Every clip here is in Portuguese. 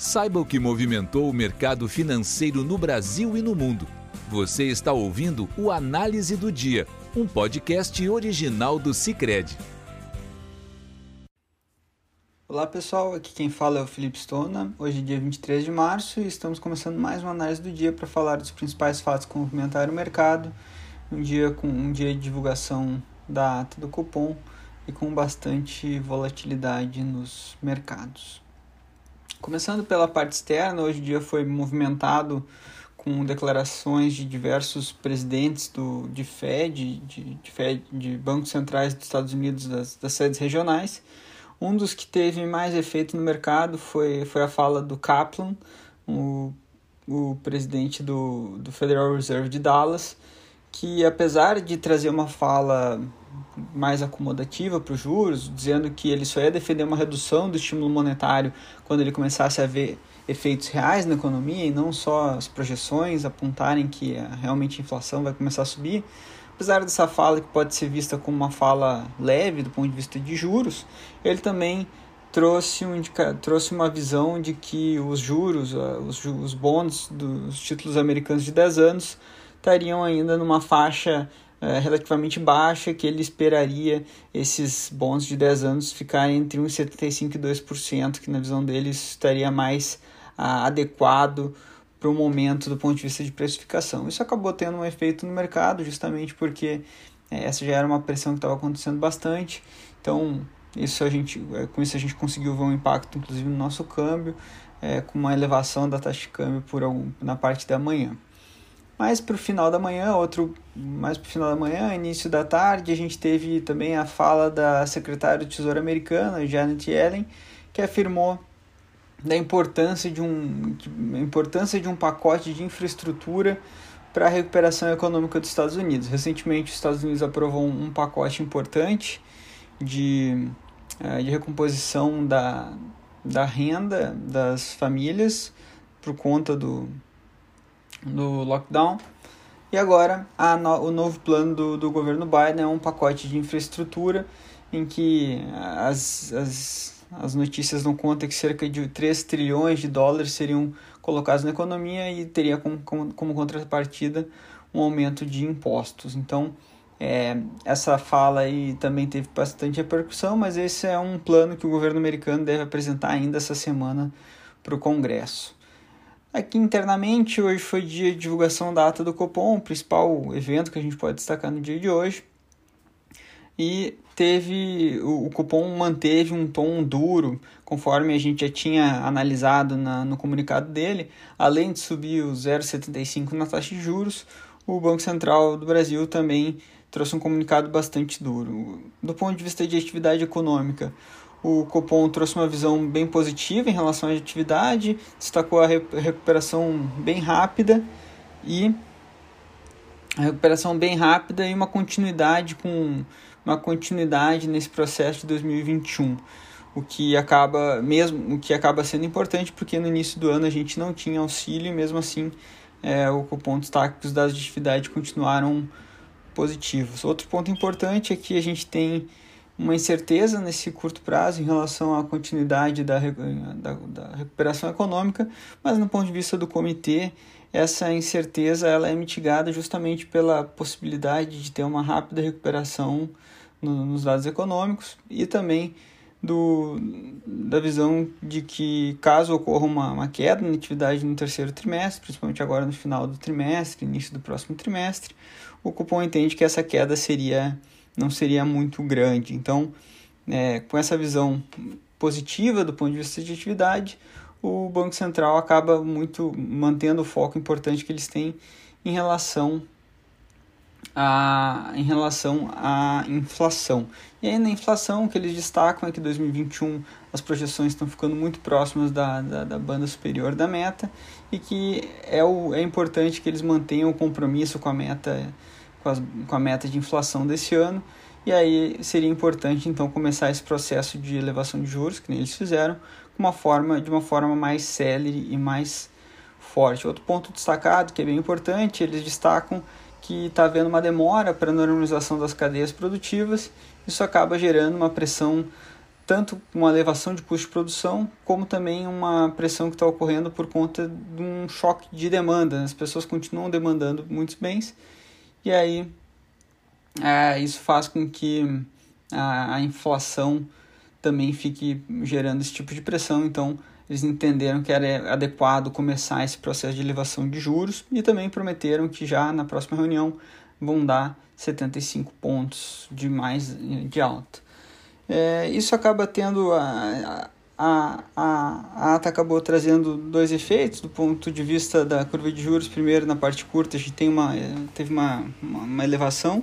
Saiba o que movimentou o mercado financeiro no Brasil e no mundo. Você está ouvindo o Análise do Dia, um podcast original do Cicred. Olá pessoal, aqui quem fala é o Felipe Stona. Hoje é dia 23 de março e estamos começando mais uma análise do dia para falar dos principais fatos que movimentaram o mercado. Um dia com um dia de divulgação da ata do cupom e com bastante volatilidade nos mercados. Começando pela parte externa, hoje o dia foi movimentado com declarações de diversos presidentes do, de Fed, de, de, Fed, de bancos centrais dos Estados Unidos, das, das sedes regionais. Um dos que teve mais efeito no mercado foi, foi a fala do Kaplan, o, o presidente do, do Federal Reserve de Dallas, que apesar de trazer uma fala mais acomodativa para os juros, dizendo que ele só ia defender uma redução do estímulo monetário quando ele começasse a ver efeitos reais na economia e não só as projeções apontarem que a, realmente a inflação vai começar a subir. Apesar dessa fala que pode ser vista como uma fala leve do ponto de vista de juros, ele também trouxe, um, trouxe uma visão de que os juros, os, os bons dos títulos americanos de 10 anos estariam ainda numa faixa é, relativamente baixa, que ele esperaria esses bons de 10 anos ficarem entre 1,75% e 2%, que na visão dele estaria mais ah, adequado para o momento do ponto de vista de precificação. Isso acabou tendo um efeito no mercado, justamente porque é, essa já era uma pressão que estava acontecendo bastante, então isso a gente, é, com isso a gente conseguiu ver um impacto inclusive no nosso câmbio, é, com uma elevação da taxa de câmbio por algum, na parte da manhã. Mais para o final da manhã, outro mais para o final da manhã, início da tarde, a gente teve também a fala da secretária do Tesouro americana, Janet Yellen, que afirmou da importância de um, de, importância de um pacote de infraestrutura para a recuperação econômica dos Estados Unidos. Recentemente, os Estados Unidos aprovou um, um pacote importante de, eh, de recomposição da, da renda das famílias por conta do, do lockdown. E agora no, o novo plano do, do governo Biden é um pacote de infraestrutura em que as, as, as notícias dão conta que cerca de 3 trilhões de dólares seriam colocados na economia e teria como, como, como contrapartida um aumento de impostos. Então, é, essa fala aí também teve bastante repercussão, mas esse é um plano que o governo americano deve apresentar ainda essa semana para o Congresso. Aqui internamente, hoje foi dia de divulgação da ata do Copom, o principal evento que a gente pode destacar no dia de hoje. E teve o, o Copom manteve um tom duro, conforme a gente já tinha analisado na, no comunicado dele. Além de subir o 0,75 na taxa de juros, o Banco Central do Brasil também trouxe um comunicado bastante duro. Do ponto de vista de atividade econômica, o Copom trouxe uma visão bem positiva em relação à atividade, destacou a recuperação bem rápida e a recuperação bem rápida e uma continuidade com uma continuidade nesse processo de 2021 o que acaba mesmo o que acaba sendo importante porque no início do ano a gente não tinha auxílio e mesmo assim é, o Copom destaca que os dados de atividade continuaram positivos. Outro ponto importante é que a gente tem uma incerteza nesse curto prazo em relação à continuidade da, da, da, recuperação econômica, mas no ponto de vista do comitê, essa incerteza ela é mitigada justamente pela possibilidade de ter uma rápida recuperação no, nos dados econômicos e também do, da visão de que caso ocorra uma, uma queda na atividade no terceiro trimestre, principalmente agora no final do trimestre, início do próximo trimestre, o cupom entende que essa queda seria não seria muito grande. Então, é, com essa visão positiva do ponto de vista de atividade, o Banco Central acaba muito mantendo o foco importante que eles têm em relação a, em relação à inflação. E aí na inflação o que eles destacam é que 2021 as projeções estão ficando muito próximas da, da, da, banda superior da meta e que é, o, é importante que eles mantenham o compromisso com a meta com, as, com a meta de inflação desse ano. E aí seria importante então começar esse processo de elevação de juros, que eles fizeram, uma forma, de uma forma mais célere e mais forte. Outro ponto destacado, que é bem importante, eles destacam que está havendo uma demora para a normalização das cadeias produtivas, isso acaba gerando uma pressão tanto uma elevação de custo de produção, como também uma pressão que está ocorrendo por conta de um choque de demanda. As pessoas continuam demandando muitos bens, e aí é, isso faz com que a, a inflação também fique gerando esse tipo de pressão. Então, eles entenderam que era adequado começar esse processo de elevação de juros e também prometeram que já na próxima reunião vão dar 75 pontos de mais de alta. É, isso acaba tendo a, a, a ata acabou trazendo dois efeitos do ponto de vista da curva de juros. Primeiro, na parte curta, a gente tem uma, teve uma, uma, uma elevação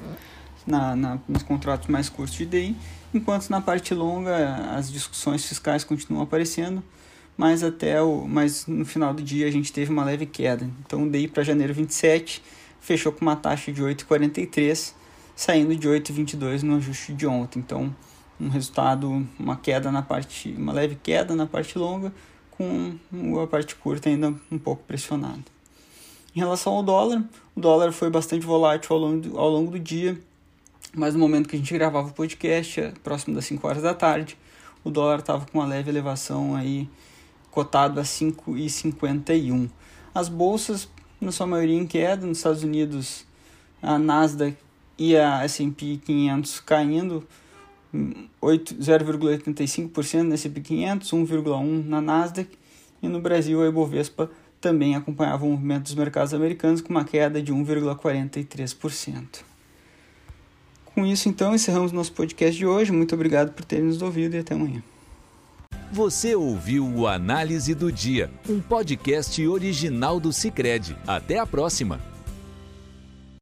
na, na, nos contratos mais curtos de DI, enquanto na parte longa as discussões fiscais continuam aparecendo, mas até o, mas no final do dia a gente teve uma leve queda. Então o DI para janeiro 27 fechou com uma taxa de 8,43, saindo de 8,22 no ajuste de ontem. Então um resultado, uma queda na parte, uma leve queda na parte longa, com a parte curta ainda um pouco pressionada. Em relação ao dólar, o dólar foi bastante volátil ao longo do, ao longo do dia, mas no momento que a gente gravava o podcast, é próximo das 5 horas da tarde, o dólar estava com uma leve elevação aí, cotado a 5,51. As bolsas, na sua maioria em queda, nos Estados Unidos, a Nasdaq e a S&P 500 caindo, 0,85% no S&P 500, 1,1% na Nasdaq, e no Brasil a Ibovespa também acompanhava o movimento dos mercados americanos com uma queda de 1,43%. Com isso, então, encerramos nosso podcast de hoje. Muito obrigado por terem nos ouvido e até amanhã. Você ouviu o Análise do Dia, um podcast original do Cicred. Até a próxima!